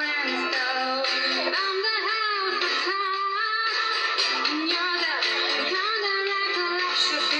Thank you.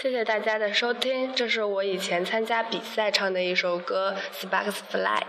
谢谢大家的收听，这是我以前参加比赛唱的一首歌《Sparks Fly》。